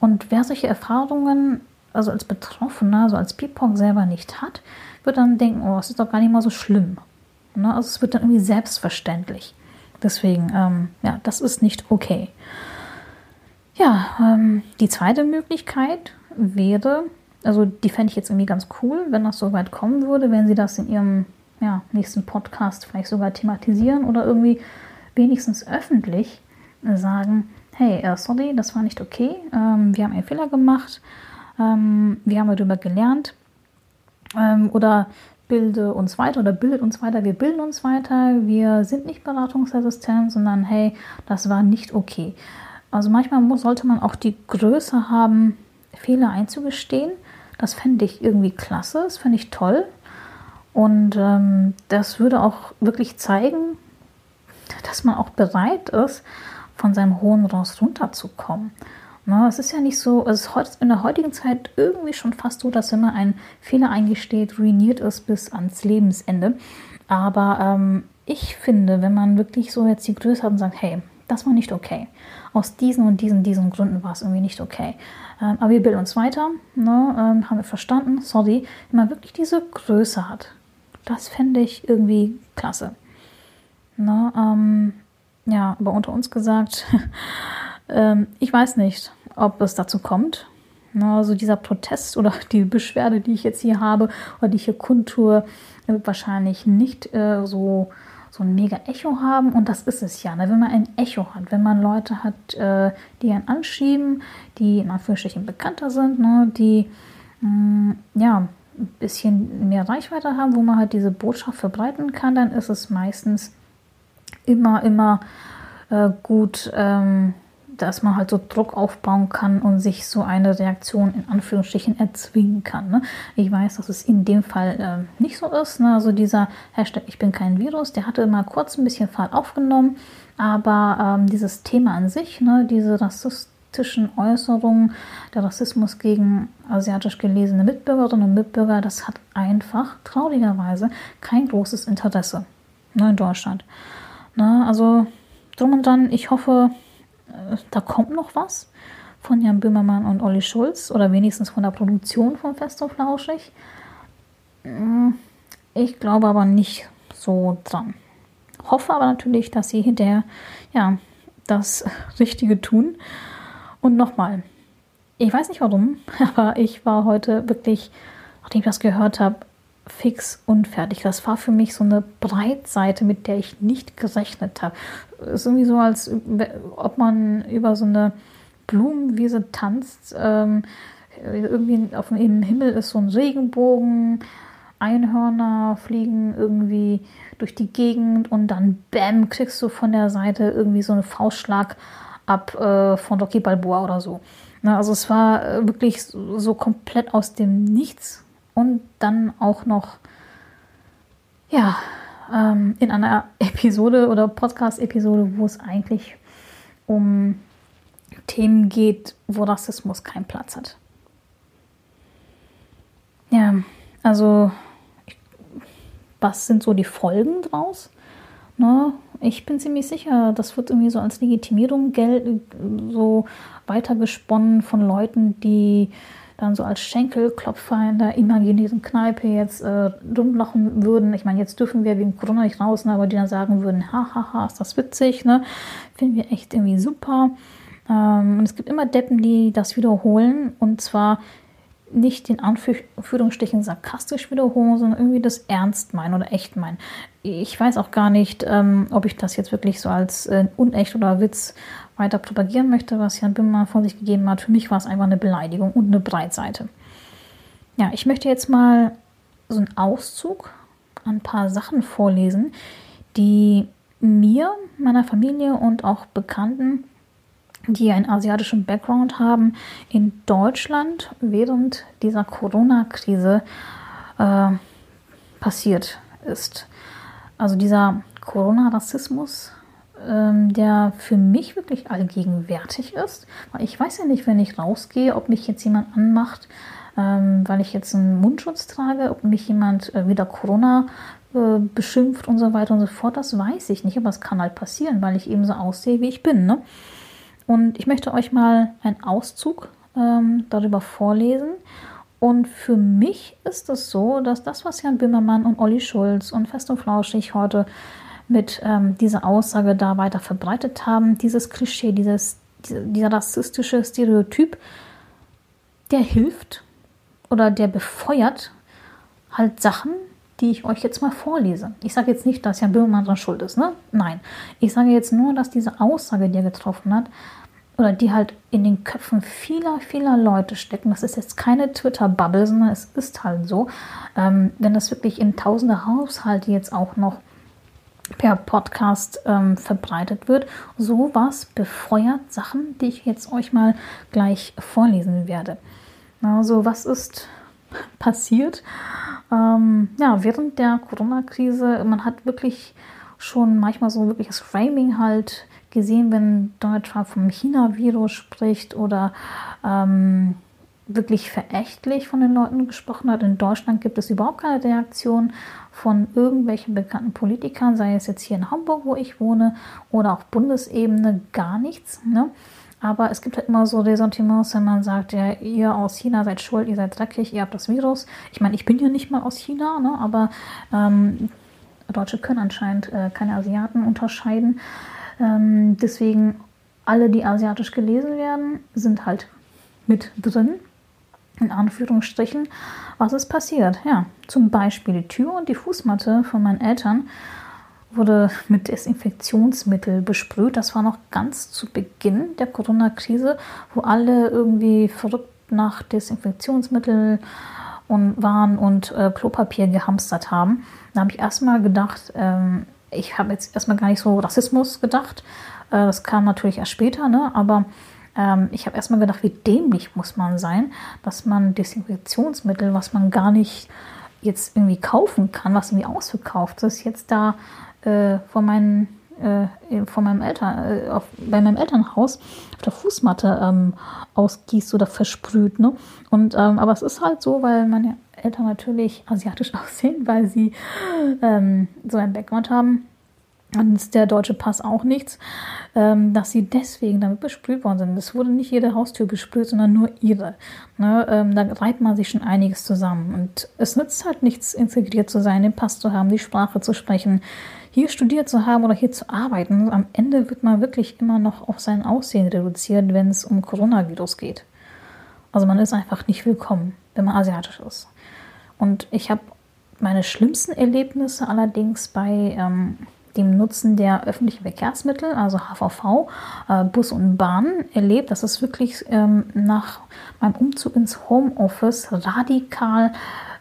Und wer solche Erfahrungen also als Betroffener, also als BIPOC selber nicht hat, wird dann denken, oh, es ist doch gar nicht mal so schlimm. Ne? Also es wird dann irgendwie selbstverständlich. Deswegen, ähm, ja, das ist nicht okay. Ja, ähm, die zweite Möglichkeit wäre, also die fände ich jetzt irgendwie ganz cool, wenn das so weit kommen würde, wenn sie das in ihrem ja, nächsten Podcast vielleicht sogar thematisieren oder irgendwie wenigstens öffentlich sagen, hey, äh, sorry, das war nicht okay, ähm, wir haben einen Fehler gemacht, ähm, wir haben darüber gelernt. Ähm, oder bilde uns weiter oder bildet uns weiter. Wir bilden uns weiter. Wir sind nicht beratungsresistent, sondern hey, das war nicht okay. Also manchmal muss, sollte man auch die Größe haben, Fehler einzugestehen. Das fände ich irgendwie klasse, das fände ich toll. Und ähm, das würde auch wirklich zeigen, dass man auch bereit ist, von seinem hohen Ross runterzukommen. Na, es ist ja nicht so, es ist in der heutigen Zeit irgendwie schon fast so, dass wenn man einen Fehler eingesteht, ruiniert ist bis ans Lebensende. Aber ähm, ich finde, wenn man wirklich so jetzt die Größe hat und sagt, hey, das war nicht okay. Aus diesen und diesen, diesen Gründen war es irgendwie nicht okay. Ähm, aber wir bilden uns weiter, ne, ähm, haben wir verstanden, sorry. Wenn man wirklich diese Größe hat, das fände ich irgendwie klasse. Ne, ähm, ja, aber unter uns gesagt, Ähm, ich weiß nicht, ob es dazu kommt. Also dieser Protest oder die Beschwerde, die ich jetzt hier habe oder die ich hier kundtue, wird wahrscheinlich nicht äh, so, so ein mega Echo haben und das ist es ja. Ne? Wenn man ein Echo hat, wenn man Leute hat, äh, die einen anschieben, die in Anführungsstrichen bekannter sind, ne? die mh, mm, ja ein bisschen mehr Reichweite haben, wo man halt diese Botschaft verbreiten kann, dann ist es meistens immer, immer äh, gut, ähm, dass man halt so Druck aufbauen kann und sich so eine Reaktion in Anführungsstrichen erzwingen kann. Ne? Ich weiß, dass es in dem Fall äh, nicht so ist. Ne? Also dieser Hashtag Ich bin kein Virus, der hatte mal kurz ein bisschen Fahrt aufgenommen, aber ähm, dieses Thema an sich, ne, diese rassistischen Äußerungen, der Rassismus gegen asiatisch gelesene Mitbürgerinnen und Mitbürger, das hat einfach traurigerweise kein großes Interesse ne, in Deutschland. Ne? Also drum und dann, ich hoffe, da kommt noch was von Jan Böhmermann und Olli Schulz oder wenigstens von der Produktion von Fest und Flauschig. Mm, ich glaube aber nicht so dran. Hoffe aber natürlich, dass sie hinterher ja, das Richtige tun. Und nochmal, ich weiß nicht warum, aber ich war heute wirklich, nachdem ich das gehört habe, fix und fertig. Das war für mich so eine Breitseite, mit der ich nicht gerechnet habe. Es ist irgendwie so, als ob man über so eine Blumenwiese tanzt. Ähm, irgendwie auf dem Himmel ist so ein Regenbogen, Einhörner fliegen irgendwie durch die Gegend und dann bam, kriegst du von der Seite irgendwie so einen Faustschlag ab äh, von Rocky Balboa oder so. Na, also es war äh, wirklich so, so komplett aus dem Nichts und dann auch noch, ja, ähm, in einer Episode oder Podcast-Episode, wo es eigentlich um Themen geht, wo Rassismus keinen Platz hat. Ja, also was sind so die Folgen draus? Ne? Ich bin ziemlich sicher, das wird irgendwie so als Legitimierung Geld so weitergesponnen von Leuten, die dann so als Schenkelklopfer in der imaginären Kneipe jetzt äh, rumlachen würden. Ich meine, jetzt dürfen wir wegen Corona nicht raus, ne, aber die dann sagen würden, hahaha, ist das witzig, ne? Finden wir echt irgendwie super. Ähm, und es gibt immer Deppen, die das wiederholen und zwar nicht in Anführungsstrichen sarkastisch wiederholen, sondern irgendwie das ernst meinen oder echt meinen. Ich weiß auch gar nicht, ähm, ob ich das jetzt wirklich so als äh, unecht oder Witz weiter propagieren möchte, was Jan Bimmer von sich gegeben hat. Für mich war es einfach eine Beleidigung und eine Breitseite. Ja, ich möchte jetzt mal so einen Auszug an ein paar Sachen vorlesen, die mir, meiner Familie und auch Bekannten, die einen asiatischen Background haben, in Deutschland während dieser Corona-Krise äh, passiert ist. Also dieser Corona-Rassismus ähm, der für mich wirklich allgegenwärtig ist. Weil ich weiß ja nicht, wenn ich rausgehe, ob mich jetzt jemand anmacht, ähm, weil ich jetzt einen Mundschutz trage, ob mich jemand äh, wieder Corona äh, beschimpft und so weiter und so fort. Das weiß ich nicht, aber es kann halt passieren, weil ich eben so aussehe, wie ich bin. Ne? Und ich möchte euch mal einen Auszug ähm, darüber vorlesen. Und für mich ist es so, dass das, was Jan Bimmermann und Olli Schulz und Fest und Flauschig heute mit ähm, dieser Aussage da weiter verbreitet haben, dieses Klischee, dieses, dieser rassistische Stereotyp, der hilft oder der befeuert halt Sachen, die ich euch jetzt mal vorlese. Ich sage jetzt nicht, dass Jan Böhmermann dran schuld ist, ne? Nein. Ich sage jetzt nur, dass diese Aussage, die er getroffen hat, oder die halt in den Köpfen vieler, vieler Leute stecken. Das ist jetzt keine Twitter-Bubble, sondern es ist halt so. Ähm, wenn das wirklich in tausende Haushalte jetzt auch noch per Podcast ähm, verbreitet wird. Sowas befeuert Sachen, die ich jetzt euch mal gleich vorlesen werde. Also was ist passiert? Ähm, ja, während der Corona-Krise, man hat wirklich schon manchmal so wirklich das Framing halt gesehen, wenn Donald Trump vom China-Virus spricht oder ähm, wirklich verächtlich von den Leuten gesprochen hat. In Deutschland gibt es überhaupt keine Reaktion von irgendwelchen bekannten Politikern, sei es jetzt hier in Hamburg, wo ich wohne, oder auch Bundesebene, gar nichts. Ne? Aber es gibt halt immer so Ressentiments, wenn man sagt, ja, ihr aus China seid schuld, ihr seid dreckig, ihr habt das Virus. Ich meine, ich bin ja nicht mal aus China, ne? aber ähm, Deutsche können anscheinend äh, keine Asiaten unterscheiden. Ähm, deswegen alle, die asiatisch gelesen werden, sind halt mit drin in Anführungsstrichen, was ist passiert? Ja, zum Beispiel die Tür und die Fußmatte von meinen Eltern wurde mit Desinfektionsmittel besprüht. Das war noch ganz zu Beginn der Corona-Krise, wo alle irgendwie verrückt nach Desinfektionsmittel und waren und äh, Klopapier gehamstert haben. Da habe ich erstmal gedacht, ähm, ich habe jetzt erstmal gar nicht so Rassismus gedacht. Äh, das kam natürlich erst später, ne? aber ähm, ich habe erstmal gedacht, wie dämlich muss man sein, dass man Desinfektionsmittel, was man gar nicht jetzt irgendwie kaufen kann, was irgendwie ausverkauft ist, jetzt da äh, vor meinen äh, von meinem Eltern, äh, auf, bei meinem Elternhaus auf der Fußmatte ähm, ausgießt oder versprüht. Ne? Und, ähm, aber es ist halt so, weil meine Eltern natürlich asiatisch aussehen, weil sie ähm, so einen Background haben. Dann ist der deutsche Pass auch nichts, ähm, dass sie deswegen damit besprüht worden sind. Es wurde nicht jede Haustür besprüht, sondern nur ihre. Ne? Ähm, da reibt man sich schon einiges zusammen. Und es nützt halt nichts, integriert zu sein, den Pass zu haben, die Sprache zu sprechen, hier studiert zu haben oder hier zu arbeiten. Am Ende wird man wirklich immer noch auf sein Aussehen reduziert, wenn es um Coronavirus geht. Also man ist einfach nicht willkommen, wenn man asiatisch ist. Und ich habe meine schlimmsten Erlebnisse allerdings bei ähm, dem Nutzen der öffentlichen Verkehrsmittel, also HVV, äh, Bus und Bahn, erlebt. Das ist wirklich ähm, nach meinem Umzug ins Homeoffice radikal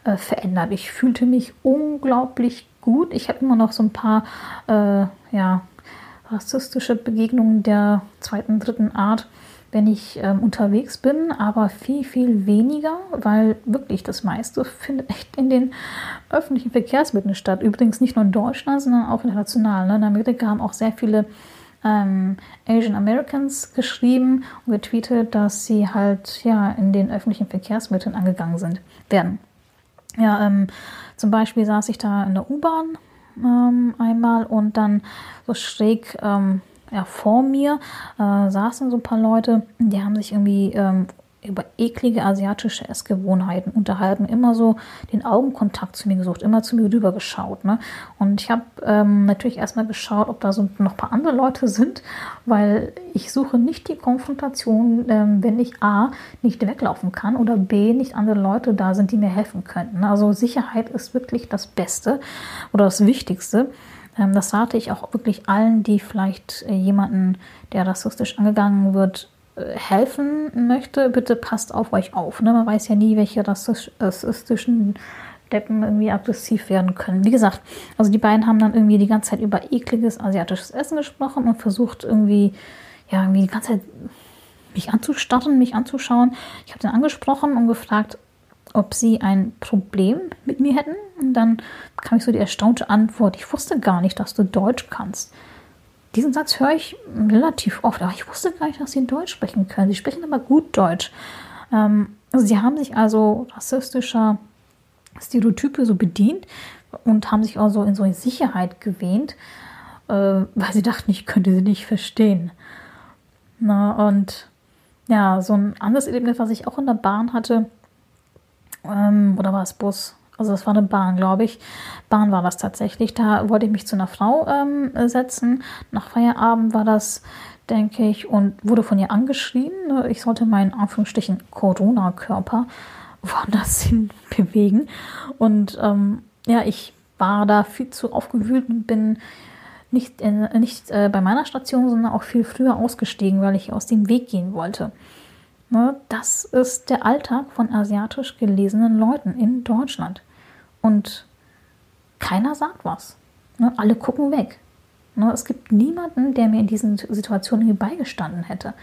äh, verändert. Ich fühlte mich unglaublich gut. Ich habe immer noch so ein paar äh, ja, rassistische Begegnungen der zweiten, dritten Art, wenn ich ähm, unterwegs bin, aber viel, viel weniger, weil wirklich das meiste findet echt in den öffentlichen Verkehrsmitteln statt. Übrigens nicht nur in Deutschland, sondern auch international. Ne? In Amerika haben auch sehr viele ähm, Asian Americans geschrieben und getweetet, dass sie halt ja in den öffentlichen Verkehrsmitteln angegangen sind, werden. Ja, ähm, zum Beispiel saß ich da in der U-Bahn ähm, einmal und dann so schräg ähm, ja, vor mir äh, saßen so ein paar Leute, die haben sich irgendwie ähm, über eklige asiatische Essgewohnheiten unterhalten, immer so den Augenkontakt zu mir gesucht, immer zu mir rüber geschaut. Ne? Und ich habe ähm, natürlich erstmal geschaut, ob da so noch ein paar andere Leute sind, weil ich suche nicht die Konfrontation, ähm, wenn ich A nicht weglaufen kann oder B nicht andere Leute da sind, die mir helfen könnten. Also Sicherheit ist wirklich das Beste oder das Wichtigste. Ähm, das rate ich auch wirklich allen, die vielleicht äh, jemanden, der rassistisch angegangen wird, helfen möchte, bitte passt auf euch auf. Ne? Man weiß ja nie, welche rassistischen Deppen irgendwie aggressiv werden können. Wie gesagt, also die beiden haben dann irgendwie die ganze Zeit über ekliges asiatisches Essen gesprochen und versucht irgendwie, ja, irgendwie die ganze Zeit mich anzustarren, mich anzuschauen. Ich habe den angesprochen und gefragt, ob sie ein Problem mit mir hätten. Und dann kam ich so die erstaunte Antwort, ich wusste gar nicht, dass du Deutsch kannst. Diesen Satz höre ich relativ oft, aber ich wusste gar nicht, dass sie Deutsch sprechen können. Sie sprechen aber gut Deutsch. Ähm, sie haben sich also rassistischer Stereotype so bedient und haben sich auch so in so eine Sicherheit gewähnt, äh, weil sie dachten, ich könnte sie nicht verstehen. Na, und ja, so ein anderes Erlebnis, was ich auch in der Bahn hatte, ähm, oder war es Bus? Also das war eine Bahn, glaube ich. Bahn war das tatsächlich. Da wollte ich mich zu einer Frau ähm, setzen. Nach Feierabend war das, denke ich, und wurde von ihr angeschrien. Ich sollte meinen Anführungsstrichen Corona-Körper woanders hin bewegen. Und ähm, ja, ich war da viel zu aufgewühlt und bin nicht, in, nicht äh, bei meiner Station, sondern auch viel früher ausgestiegen, weil ich aus dem Weg gehen wollte. Ne, das ist der Alltag von asiatisch gelesenen Leuten in Deutschland. Und keiner sagt was. Ne? Alle gucken weg. Ne? Es gibt niemanden, der mir in diesen Situationen hier beigestanden hätte.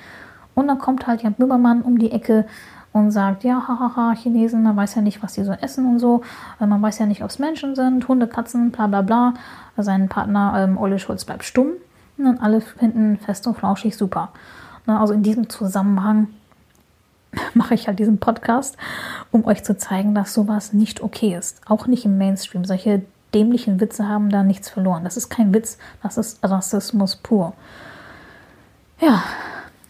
Und dann kommt halt Jan Böhmermann um die Ecke und sagt, ja, hahaha, Chinesen, man weiß ja nicht, was die so essen und so. Also man weiß ja nicht, ob es Menschen sind, Hunde, Katzen, bla bla bla. Sein Partner ähm, Ole Schulz bleibt stumm. Und alle finden fest und flauschig super. Also in diesem Zusammenhang mache ich halt diesen Podcast, um euch zu zeigen, dass sowas nicht okay ist. Auch nicht im Mainstream. Solche dämlichen Witze haben da nichts verloren. Das ist kein Witz, das ist Rassismus pur. Ja,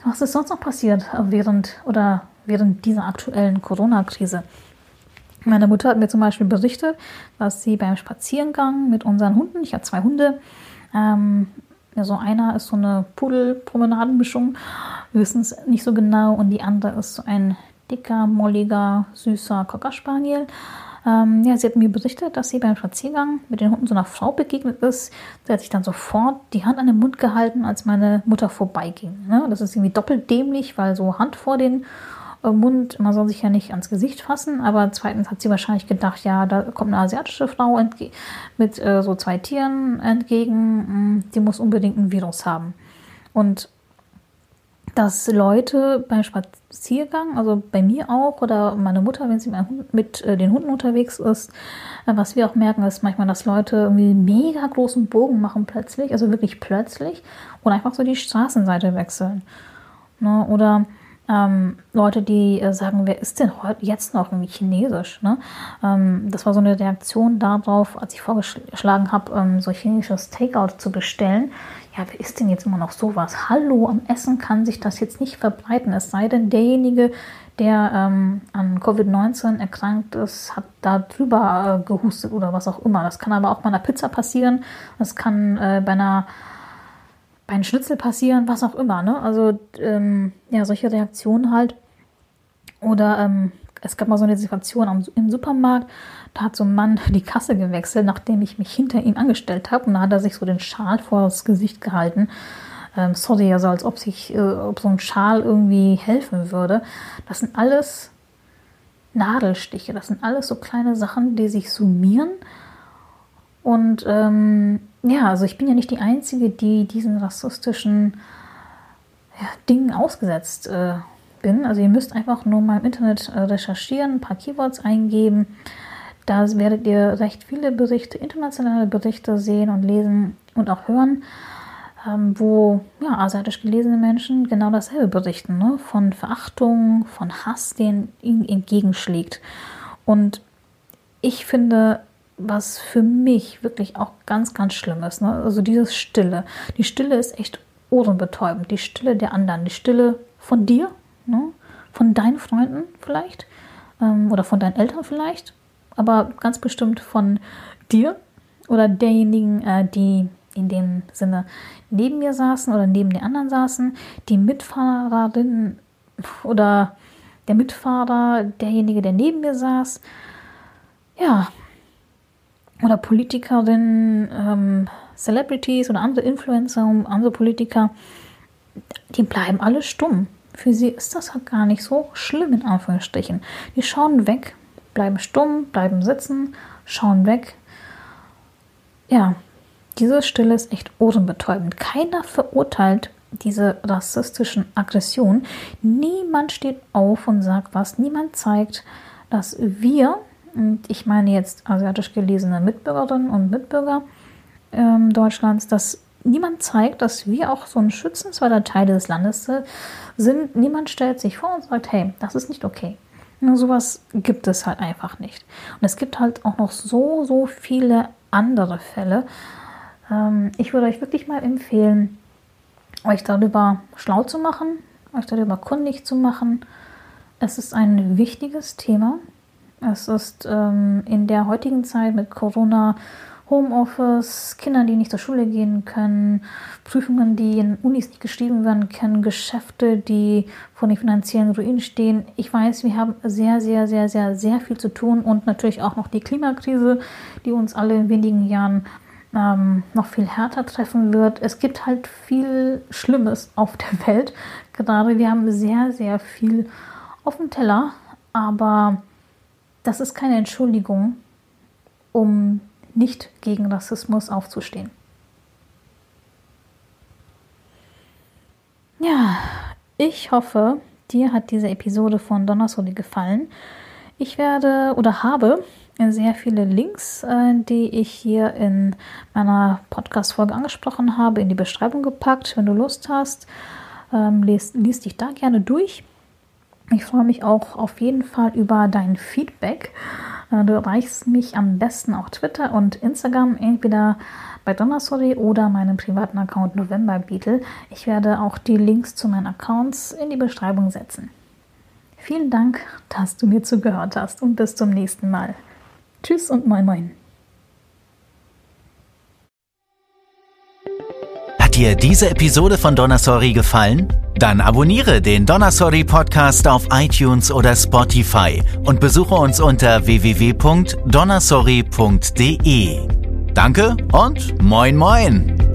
was ist sonst noch passiert während oder während dieser aktuellen Corona-Krise? Meine Mutter hat mir zum Beispiel berichtet, dass sie beim Spaziergang mit unseren Hunden, ich habe zwei Hunde, ähm, ja, so einer ist so eine Pudel-Promenadenmischung, wir wissen es nicht so genau, und die andere ist so ein dicker, molliger, süßer Cocker Spaniel. Ähm, ja, sie hat mir berichtet, dass sie beim Spaziergang mit den Hunden so einer Frau begegnet ist. Sie hat sich dann sofort die Hand an den Mund gehalten, als meine Mutter vorbeiging. Ne? Das ist irgendwie doppelt dämlich, weil so Hand vor den Mund, man soll sich ja nicht ans Gesicht fassen, aber zweitens hat sie wahrscheinlich gedacht, ja, da kommt eine asiatische Frau mit äh, so zwei Tieren entgegen, hm, die muss unbedingt ein Virus haben. Und dass Leute beim Spaziergang, also bei mir auch oder meine Mutter, wenn sie mit äh, den Hunden unterwegs ist, äh, was wir auch merken, ist manchmal, dass Leute irgendwie mega großen Bogen machen plötzlich, also wirklich plötzlich und einfach so die Straßenseite wechseln. Ne? Oder ähm, Leute, die äh, sagen, wer ist denn heute jetzt noch irgendwie chinesisch? Ne? Ähm, das war so eine Reaktion darauf, als ich vorgeschlagen habe, ähm, so chinesisches Takeout zu bestellen. Ja, wer ist denn jetzt immer noch sowas? Hallo, am Essen kann sich das jetzt nicht verbreiten. Es sei denn, derjenige, der ähm, an Covid-19 erkrankt ist, hat da drüber äh, gehustet oder was auch immer. Das kann aber auch bei einer Pizza passieren. Das kann äh, bei einer bei einem Schnitzel passieren, was auch immer. Ne? Also ähm, ja, solche Reaktionen halt. Oder ähm, es gab mal so eine Situation am, im Supermarkt, da hat so ein Mann die Kasse gewechselt, nachdem ich mich hinter ihm angestellt habe. Und da hat er sich so den Schal vor das Gesicht gehalten. Ähm, sorry, also als ob sich, äh, ob so ein Schal irgendwie helfen würde. Das sind alles Nadelstiche, das sind alles so kleine Sachen, die sich summieren. Und ähm, ja, also ich bin ja nicht die Einzige, die diesen rassistischen ja, Dingen ausgesetzt äh, bin. Also ihr müsst einfach nur mal im Internet äh, recherchieren, ein paar Keywords eingeben. Da werdet ihr recht viele Berichte, internationale Berichte sehen und lesen und auch hören, ähm, wo ja, asiatisch gelesene Menschen genau dasselbe berichten, ne? von Verachtung, von Hass, den ihnen entgegenschlägt. Und ich finde, was für mich wirklich auch ganz, ganz schlimm ist. Ne? Also dieses Stille. Die Stille ist echt ohrenbetäubend. Die Stille der anderen. Die Stille von dir, ne? von deinen Freunden vielleicht ähm, oder von deinen Eltern vielleicht. Aber ganz bestimmt von dir oder derjenigen, äh, die in dem Sinne neben mir saßen oder neben den anderen saßen. Die Mitfahrerin oder der Mitfahrer, derjenige, der neben mir saß. Ja, oder Politikerinnen, ähm, Celebrities oder andere Influencer, andere Politiker, die bleiben alle stumm. Für sie ist das halt gar nicht so schlimm, in Anführungsstrichen. Die schauen weg, bleiben stumm, bleiben sitzen, schauen weg. Ja, diese Stille ist echt ohrenbetäubend. Keiner verurteilt diese rassistischen Aggressionen. Niemand steht auf und sagt was. Niemand zeigt, dass wir und ich meine jetzt asiatisch gelesene Mitbürgerinnen und Mitbürger ähm, Deutschlands, dass niemand zeigt, dass wir auch so ein schützenswerter Teil des Landes sind. Niemand stellt sich vor und sagt, hey, das ist nicht okay. Nur sowas gibt es halt einfach nicht. Und es gibt halt auch noch so, so viele andere Fälle. Ähm, ich würde euch wirklich mal empfehlen, euch darüber schlau zu machen, euch darüber kundig zu machen. Es ist ein wichtiges Thema. Es ist ähm, in der heutigen Zeit mit Corona, Homeoffice, Kindern, die nicht zur Schule gehen können, Prüfungen, die in Unis nicht geschrieben werden können, Geschäfte, die vor den finanziellen Ruinen stehen. Ich weiß, wir haben sehr, sehr, sehr, sehr, sehr viel zu tun und natürlich auch noch die Klimakrise, die uns alle in wenigen Jahren ähm, noch viel härter treffen wird. Es gibt halt viel Schlimmes auf der Welt. Gerade wir haben sehr, sehr viel auf dem Teller, aber das ist keine Entschuldigung, um nicht gegen Rassismus aufzustehen. Ja, ich hoffe, dir hat diese Episode von Donnersoli gefallen. Ich werde oder habe sehr viele Links, äh, die ich hier in meiner Podcast-Folge angesprochen habe, in die Beschreibung gepackt. Wenn du Lust hast, ähm, liest, liest dich da gerne durch. Ich freue mich auch auf jeden Fall über dein Feedback. Äh, du erreichst mich am besten auf Twitter und Instagram, entweder bei Donnerstory oder meinem privaten Account November Beetle. Ich werde auch die Links zu meinen Accounts in die Beschreibung setzen. Vielen Dank, dass du mir zugehört hast und bis zum nächsten Mal. Tschüss und moin moin. Hat dir diese Episode von Donasori gefallen? Dann abonniere den Donasori Podcast auf iTunes oder Spotify und besuche uns unter www.donasori.de. Danke und moin moin!